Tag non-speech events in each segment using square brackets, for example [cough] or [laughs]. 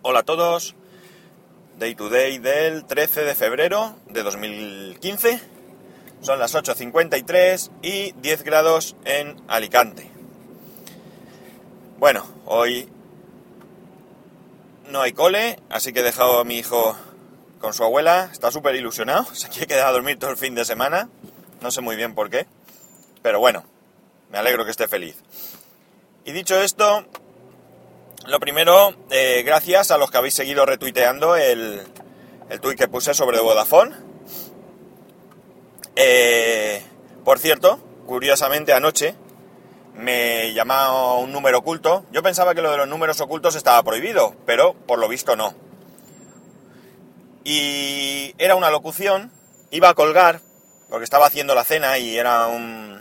Hola a todos. Day to day del 13 de febrero de 2015. Son las 8.53 y 10 grados en Alicante. Bueno, hoy no hay cole, así que he dejado a mi hijo con su abuela. Está súper ilusionado. [laughs] Se quiere quedar a dormir todo el fin de semana. No sé muy bien por qué. Pero bueno, me alegro que esté feliz. Y dicho esto, lo primero, eh, gracias a los que habéis seguido retuiteando el, el tuit que puse sobre Vodafone. Eh, por cierto, curiosamente anoche me llamaba un número oculto. Yo pensaba que lo de los números ocultos estaba prohibido, pero por lo visto no. Y era una locución, iba a colgar, porque estaba haciendo la cena y era un,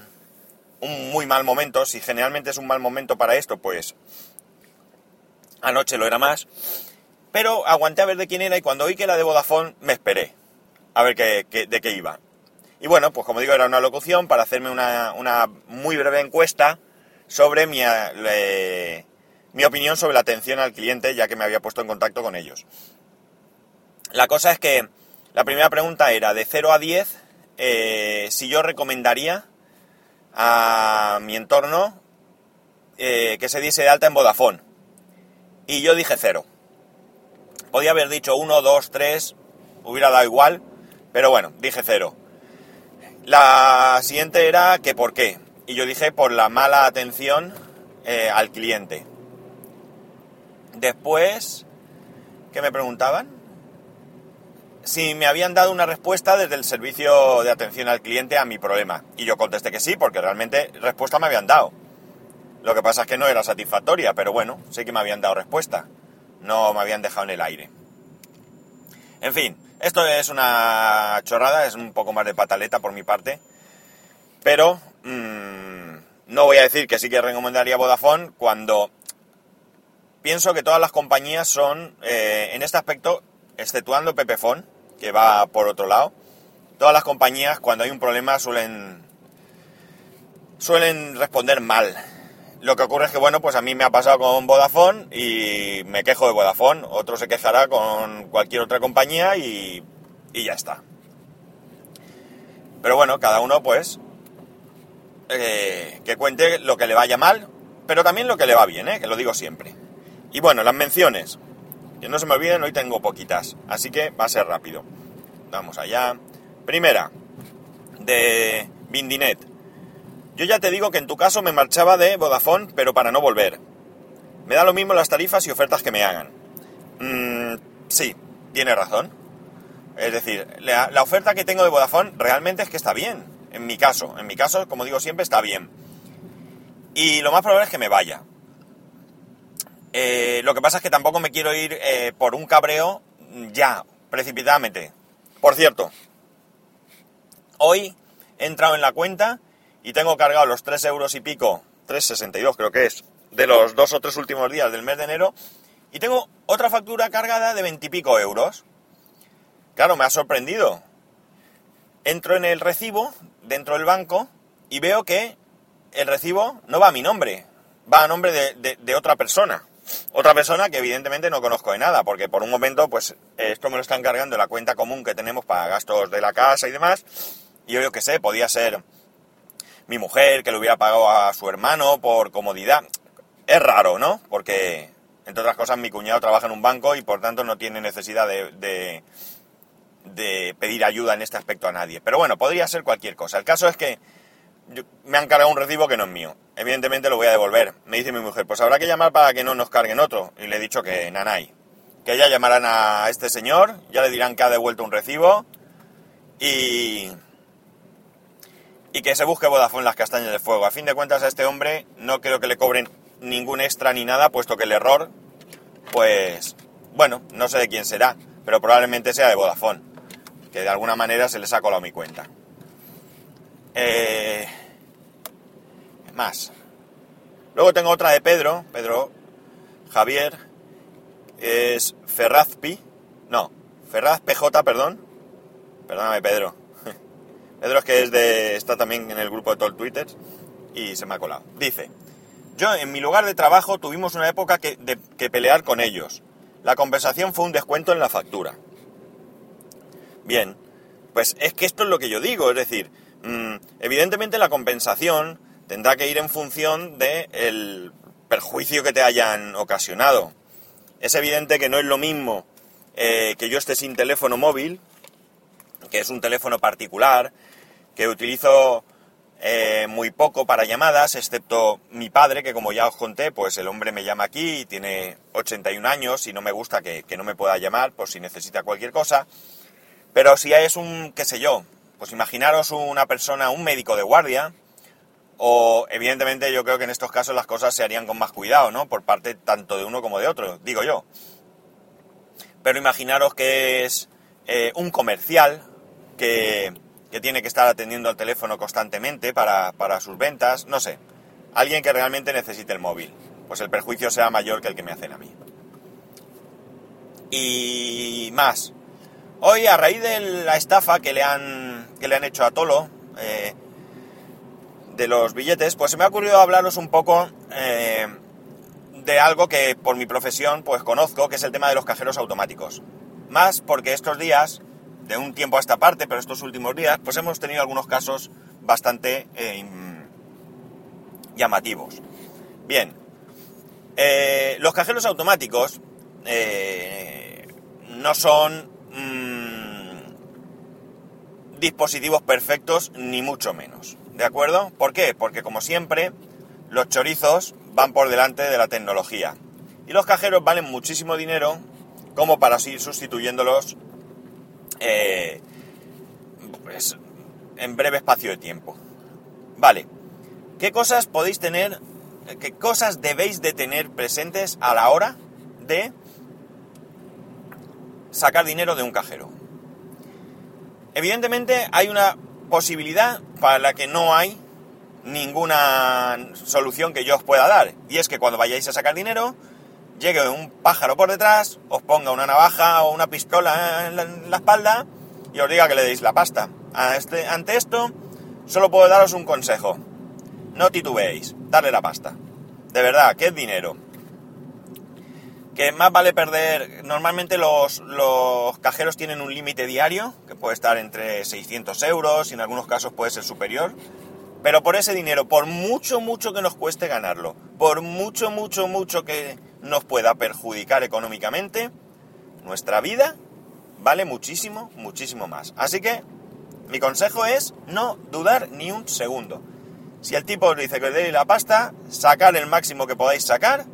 un muy mal momento. Si generalmente es un mal momento para esto, pues Anoche lo era más. Pero aguanté a ver de quién era y cuando oí que era de Vodafone me esperé a ver qué, de qué iba. Y bueno, pues como digo, era una locución para hacerme una, muy breve encuesta sobre mi, mi opinión sobre la atención al cliente, ya que me había puesto en contacto con ellos. La cosa es que la primera pregunta era de 0 a 10 eh, si yo recomendaría a mi entorno eh, que se diese de alta en Vodafone. Y yo dije cero. Podía haber dicho uno, dos, tres, hubiera dado igual, pero bueno, dije cero. La siguiente era que por qué. Y yo dije por la mala atención eh, al cliente. Después, ¿qué me preguntaban? Si me habían dado una respuesta desde el servicio de atención al cliente a mi problema. Y yo contesté que sí, porque realmente respuesta me habían dado. Lo que pasa es que no era satisfactoria, pero bueno, sí que me habían dado respuesta. No me habían dejado en el aire. En fin, esto es una chorrada, es un poco más de pataleta por mi parte. Pero mmm, no voy a decir que sí que recomendaría Vodafone cuando pienso que todas las compañías son, eh, en este aspecto, exceptuando Pepefone, que va por otro lado, todas las compañías cuando hay un problema suelen, suelen responder mal lo que ocurre es que, bueno, pues a mí me ha pasado con Vodafone y me quejo de Vodafone. Otro se quejará con cualquier otra compañía y, y ya está. Pero bueno, cada uno, pues, eh, que cuente lo que le vaya mal, pero también lo que le va bien, ¿eh? que lo digo siempre. Y bueno, las menciones. Que no se me olviden, hoy tengo poquitas, así que va a ser rápido. Vamos allá. Primera, de Bindinet. Yo ya te digo que en tu caso me marchaba de Vodafone, pero para no volver. Me da lo mismo las tarifas y ofertas que me hagan. Mm, sí, tiene razón. Es decir, la, oferta que tengo de Vodafone realmente es que está bien. En mi caso, en mi caso, como digo siempre, está bien. Y lo más probable es que me vaya. Eh, lo que pasa es que tampoco me quiero ir eh, por un cabreo ya, precipitadamente. Por cierto, hoy he entrado en la cuenta y tengo cargado los 3 euros y pico, 3,62 creo que es, de los dos o tres últimos días del mes de enero, y tengo otra factura cargada de 20 y pico euros. Claro, me ha sorprendido. Entro en el recibo, dentro del banco, y veo que el recibo no va a mi nombre, va a nombre de, otra persona. Otra persona que evidentemente no conozco de nada, porque por un momento, pues esto me lo están cargando en la cuenta común que tenemos para gastos de la casa y demás. Y yo, yo qué sé, podía ser mi mujer, que le hubiera pagado a su hermano por comodidad. Es raro, ¿no? Porque, entre otras cosas, mi cuñado trabaja en un banco y por tanto no tiene necesidad de, de, pedir ayuda en este aspecto a nadie. Pero bueno, podría ser cualquier cosa. El caso es que me han cargado un recibo que no es mío. Evidentemente lo voy a devolver. Me dice mi mujer, pues habrá que llamar para que no nos carguen otro. Y le he dicho que nanay. Que ya llamarán a este señor, ya le dirán que ha devuelto un recibo y, y que se busque Vodafone las castañas de fuego. A fin de cuentas a este hombre no creo que le cobren ningún extra ni nada, puesto que el error, pues, bueno, no sé de quién será, pero probablemente sea de Vodafone, que de alguna manera se les ha colado mi cuenta. Eh, más. Luego tengo otra de Pedro, Pedro Javier, es Ferrazpi, no, Ferraz PJ, perdón. Perdóname, Pedro. Pedro es que es de, está también en el grupo de todo el Twitter y se me ha colado. Dice, yo en mi lugar de trabajo tuvimos una época que, de, que pelear con ellos. la compensación fue un descuento en la factura. Bien, pues es que esto es lo que yo digo, es decir, mm, evidentemente la compensación tendrá que ir en función del perjuicio que te hayan ocasionado. Es evidente que no es lo mismo eh, que yo esté sin teléfono móvil, que es un teléfono particular, que utilizo eh, muy poco para llamadas, excepto mi padre, que como ya os conté, pues el hombre me llama aquí tiene 81 años y no me gusta que, que no me pueda llamar por si necesita cualquier cosa. Pero si es un, qué sé yo, pues imaginaros una persona, un médico de guardia, o evidentemente yo creo que en estos casos las cosas se harían con más cuidado, ¿no? Por parte tanto de uno como de otro, digo yo. Pero imaginaros que es eh, un comercial que, que, tiene que estar atendiendo al teléfono constantemente para, para sus ventas, no sé. Alguien que realmente necesite el móvil. Pues el perjuicio sea mayor que el que me hacen a mí. Y más. Hoy, a raíz de la estafa que le han, que le han hecho a Tolo, eh, de los billetes, pues se me ha ocurrido hablaros un poco eh, de algo que por mi profesión pues conozco, que es el tema de los cajeros automáticos. Más porque estos días, de un tiempo a esta parte, pero estos últimos días, pues hemos tenido algunos casos bastante eh, llamativos. Bien, eh, los cajeros automáticos no son mm, dispositivos perfectos, ni mucho menos. ¿De acuerdo? ¿Por qué? Porque como siempre, los chorizos van por delante de la tecnología. Y los cajeros valen muchísimo dinero como para ir sustituyéndolos pues, en breve espacio de tiempo. Vale. ¿Qué cosas podéis tener, qué cosas debéis de tener presentes a la hora de sacar dinero de un cajero? Evidentemente hay una posibilidad para la que no hay ninguna solución que yo os pueda dar. Y es que cuando vayáis a sacar dinero, llegue un pájaro por detrás, os ponga una navaja o una pistola en la, espalda y os diga que le deis la pasta. Este, ante esto, solo puedo daros un consejo. No titubeéis, darle la pasta. De verdad, que es dinero que más vale perder, normalmente los, cajeros tienen un límite diario, que puede estar entre 600 euros y en algunos casos puede ser superior, pero por ese dinero, por mucho, mucho que nos cueste ganarlo, por mucho, mucho, mucho que nos pueda perjudicar económicamente, nuestra vida vale muchísimo, muchísimo más. Así que mi consejo es no dudar ni un segundo. Si el tipo os dice que le deis la pasta, sacar el máximo que podáis sacar,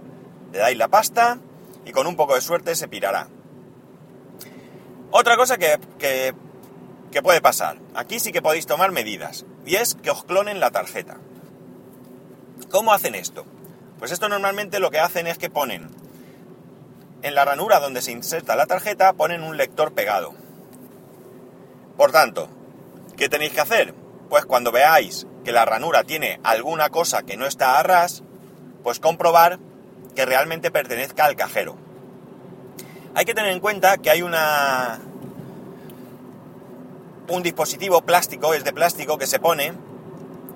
le dais la pasta, y con un poco de suerte se pirará. Otra cosa que, que, puede pasar, aquí sí que podéis tomar medidas, y es que os clonen la tarjeta. ¿Cómo hacen esto? Pues esto normalmente lo que hacen es que ponen en la ranura donde se inserta la tarjeta, ponen un lector pegado. Por tanto, ¿qué tenéis que hacer? Pues cuando veáis que la ranura tiene alguna cosa que no está a ras, pues comprobar que realmente pertenezca al cajero. Hay que tener en cuenta que hay una un dispositivo plástico, es de plástico, que se pone.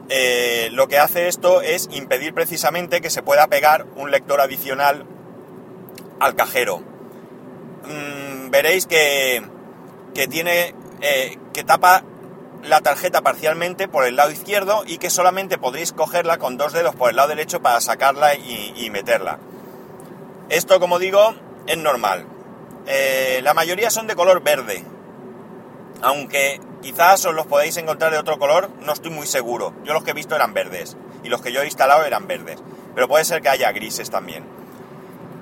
Eh, lo que hace esto es impedir precisamente que se pueda pegar un lector adicional al cajero. Mm, veréis que, que tiene eh, que tapa la tarjeta parcialmente por el lado izquierdo y que solamente podréis cogerla con dos dedos por el lado derecho para sacarla y, meterla. Esto, como digo, es normal. Eh, la mayoría son de color verde, aunque quizás os los podéis encontrar de otro color, no estoy muy seguro. Yo los que he visto eran verdes y los que yo he instalado eran verdes, pero puede ser que haya grises también.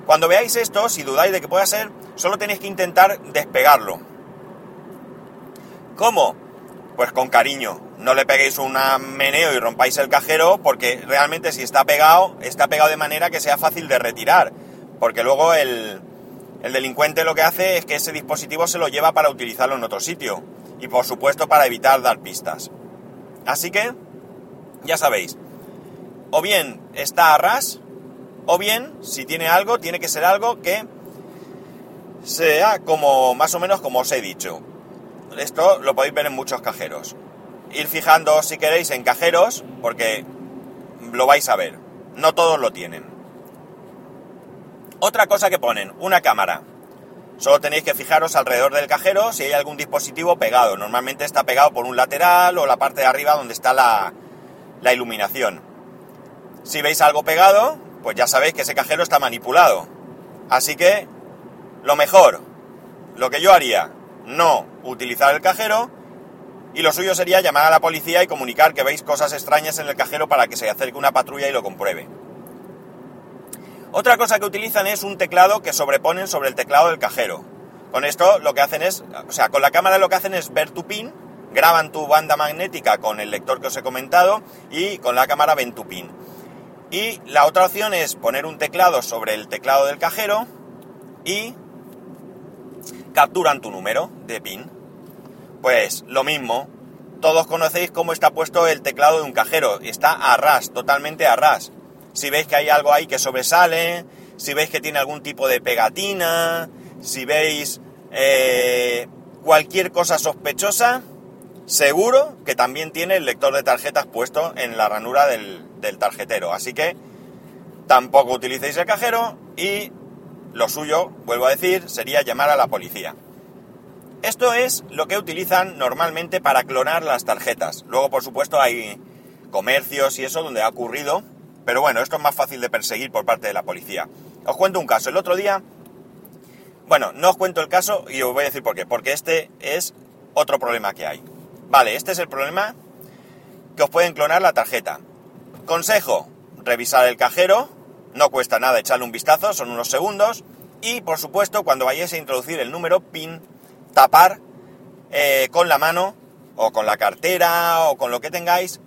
Cuando veáis esto, si dudáis de que pueda ser, solo tenéis que intentar despegarlo. ¿Cómo? pues con cariño. No le peguéis un meneo y rompáis el cajero porque realmente si está pegado, está pegado de manera que sea fácil de retirar. Porque luego el, el delincuente lo que hace es que ese dispositivo se lo lleva para utilizarlo en otro sitio. Y por supuesto para evitar dar pistas. Así que, ya sabéis, o bien está a ras, o bien, si tiene algo, tiene que ser algo que sea como, más o menos como os he dicho. Esto lo podéis ver en muchos cajeros. Ir fijando si queréis en cajeros, porque lo vais a ver. No todos lo tienen. Otra cosa que ponen, una cámara. Solo tenéis que fijaros alrededor del cajero si hay algún dispositivo pegado. Normalmente está pegado por un lateral o la parte de arriba donde está la, la iluminación. Si veis algo pegado, pues ya sabéis que ese cajero está manipulado. Así que, lo mejor, lo que yo haría, no utilizar el cajero y lo suyo sería llamar a la policía y comunicar que veis cosas extrañas en el cajero para que se acerque una patrulla y lo compruebe. Otra cosa que utilizan es un teclado que sobreponen sobre el teclado del cajero. Con esto lo que hacen es, o sea, con la cámara lo que hacen es ver tu pin, graban tu banda magnética con el lector que os he comentado y con la cámara ven tu pin. Y la otra opción es poner un teclado sobre el teclado del cajero y capturan tu número de PIN. Pues lo mismo, todos conocéis cómo está puesto el teclado de un cajero, está a ras, totalmente a ras. Si veis que hay algo ahí que sobresale, si veis que tiene algún tipo de pegatina, si veis eh, cualquier cosa sospechosa, seguro que también tiene el lector de tarjetas puesto en la ranura del, del tarjetero. Así que tampoco utilicéis el cajero y lo suyo, vuelvo a decir, sería llamar a la policía. Esto es lo que utilizan normalmente para clonar las tarjetas. Luego, por supuesto, hay comercios y eso donde ha ocurrido, pero bueno, esto es más fácil de perseguir por parte de la policía. Os cuento un caso. El otro día, bueno, no os cuento el caso y os voy a decir por qué. Porque este es otro problema que hay. Vale, este es el problema que os pueden clonar la tarjeta. Consejo, revisar el cajero, no cuesta nada echarle un vistazo, son unos segundos. Y por supuesto, cuando vayáis a introducir el número PIN, tapar eh, con la mano o con la cartera o con lo que tengáis.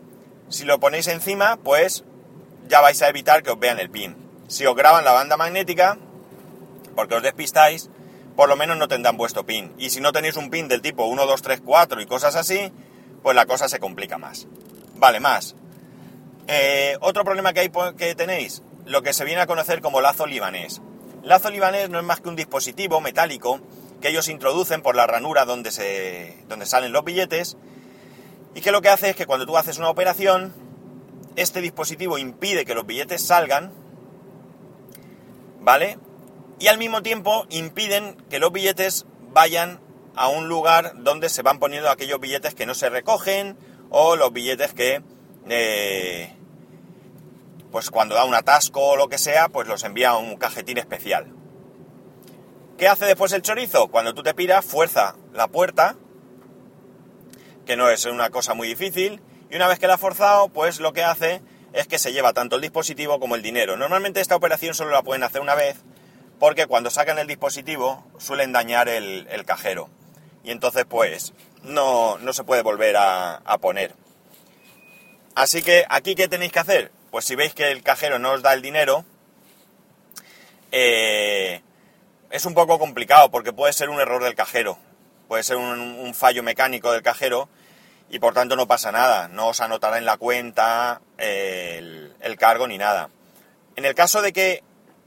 Si lo ponéis encima, pues ya vais a evitar que os vean el PIN. Si os graban la banda magnética, porque os despistáis, por lo menos no tendrán vuestro PIN. Y si no tenéis un PIN del tipo 1, 2, 3, 4 y cosas así, pues la cosa se complica más. Vale, más. Eh, otro problema que, hay, que tenéis, lo que se viene a conocer como lazo libanés. Lazo libanés no es más que un dispositivo metálico que ellos introducen por la ranura donde, se, donde salen los billetes y que lo que hace es que cuando tú haces una operación, este dispositivo impide que los billetes salgan, ¿vale? Y al mismo tiempo impiden que los billetes vayan a un lugar donde se van poniendo aquellos billetes que no se recogen o los billetes que eh, pues cuando da un atasco o lo que sea, pues los envía a un cajetín especial. ¿Qué hace después el chorizo? Cuando tú te piras, fuerza la puerta, que no es una cosa muy difícil, y una vez que la ha forzado, pues lo que hace es que se lleva tanto el dispositivo como el dinero. Normalmente esta operación solo la pueden hacer una vez, porque cuando sacan el dispositivo suelen dañar el, cajero. Y entonces pues no, no se puede volver a, poner. Así que aquí, ¿qué tenéis que hacer? pues si veis que el cajero no os da el dinero, eh, es un poco complicado porque puede ser un error del cajero, puede ser un, fallo mecánico del cajero y por tanto no pasa nada, no os anotará en la cuenta eh, el, cargo ni nada. En el caso de que,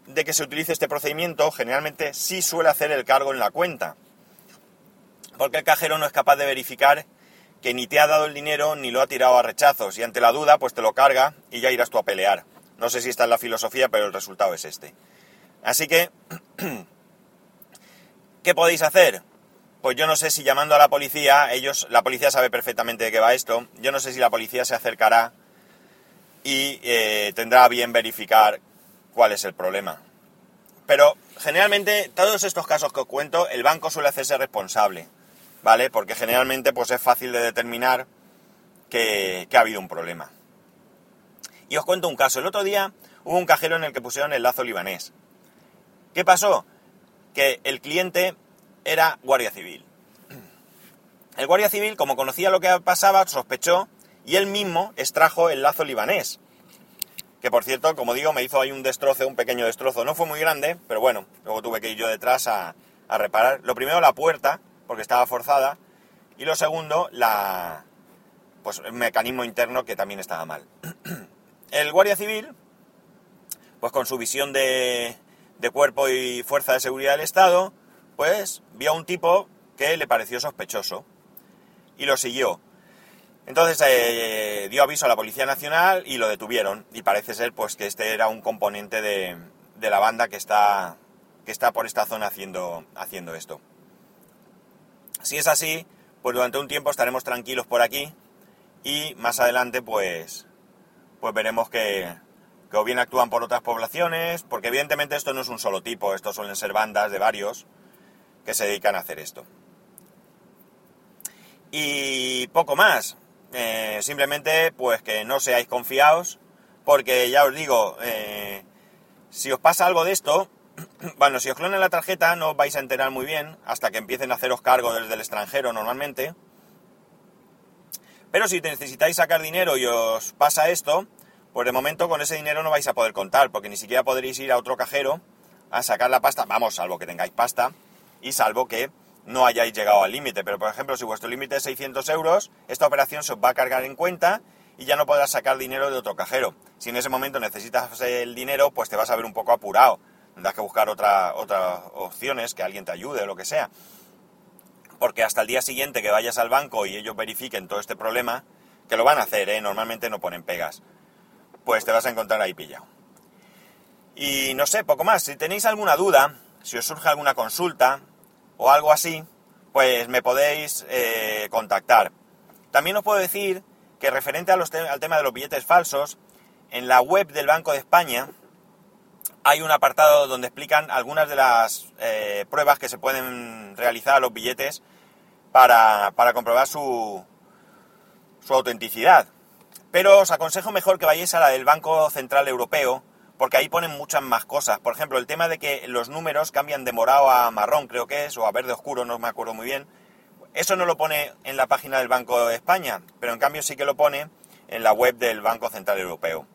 de que se utilice este procedimiento, generalmente sí suele hacer el cargo en la cuenta, porque el cajero no es capaz de verificar que ni te ha dado el dinero ni lo ha tirado a rechazos y ante la duda pues te lo carga y ya irás tú a pelear. No sé si esta es la filosofía, pero el resultado es este. Así que, [clears throat] ¿qué podéis hacer? Pues yo no sé si llamando a la policía, ellos, la policía sabe perfectamente de qué va esto, yo no sé si la policía se acercará y eh, tendrá bien verificar cuál es el problema. Pero generalmente, todos estos casos que os cuento, el banco suele hacerse responsable. ¿vale? Porque generalmente pues es fácil de determinar que, ha habido un problema. Y os cuento un caso. El otro día hubo un cajero en el que pusieron el lazo libanés. ¿Qué pasó? Que el cliente era guardia civil. [clears throat] El guardia civil, como conocía lo que pasaba, sospechó y él mismo extrajo el lazo libanés. Que por cierto, como digo, me hizo ahí un destrozo, un pequeño destrozo. No fue muy grande, pero bueno, luego tuve que ir yo detrás a, a reparar. Lo primero, la puerta, porque estaba forzada, y lo segundo, la, pues, el mecanismo interno que también estaba mal. [clears throat] El guardia civil, pues con su visión de, de cuerpo y fuerza de seguridad del Estado, pues vio a un tipo que le pareció sospechoso y lo siguió. Entonces eh, dio aviso a la Policía Nacional y lo detuvieron. Y parece ser pues que este era un componente de, de la banda que está que está por esta zona haciendo, haciendo esto. Si es así, pues durante un tiempo estaremos tranquilos por aquí y más adelante pues, pues veremos que, que o bien actúan por otras poblaciones, porque evidentemente esto no es un solo tipo, estos suelen ser bandas de varios que se dedican a hacer esto. Y poco más, eh, simplemente pues que no seáis confiados, porque ya os digo, eh, si os pasa algo de esto, [clears throat] bueno, si os clonan la tarjeta no os vais a enterar muy bien hasta que empiecen a haceros cargo desde el extranjero normalmente. Pero si necesitáis sacar dinero y os pasa esto, pues de momento con ese dinero no vais a poder contar, porque ni siquiera podréis ir a otro cajero a sacar la pasta, vamos, salvo que tengáis pasta, y salvo que no hayáis llegado al límite. Pero por ejemplo, si vuestro límite es 600 euros, esta operación se os va a cargar en cuenta y ya no podrás sacar dinero de otro cajero. Si en ese momento necesitas el dinero, pues te vas a ver un poco apurado. Tendrás que buscar otra, otras opciones, que alguien te ayude o lo que sea. Porque hasta el día siguiente que vayas al banco y ellos verifiquen todo este problema, que lo van a hacer, ¿eh? normalmente no ponen pegas pues te vas a encontrar ahí pillado. Y no sé, poco más. Si tenéis alguna duda, si os surge alguna consulta o algo así, pues me podéis eh, contactar. También os puedo decir que referente al tema de los billetes falsos, en la web del Banco de España hay un apartado donde explican algunas de las eh, pruebas que se pueden realizar a los billetes para, para comprobar su, su autenticidad. Pero os aconsejo mejor que vayáis a la del Banco Central Europeo, porque ahí ponen muchas más cosas. Por ejemplo, el tema de que los números cambian de morado a marrón, creo que es, o a verde oscuro, no me acuerdo muy bien. Eso no lo pone en la página del Banco de España, pero en cambio sí que lo pone en la web del Banco Central Europeo.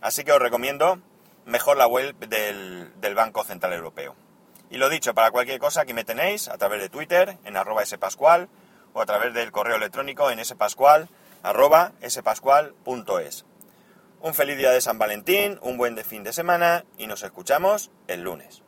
Así que os recomiendo mejor la web del, Banco Central Europeo. Y lo dicho, para cualquier cosa aquí me tenéis a través de Twitter en arroba spascual o a través del correo electrónico en spascual arroba spascual.es. Un feliz día de San Valentín, un buen fin de semana y nos escuchamos el lunes.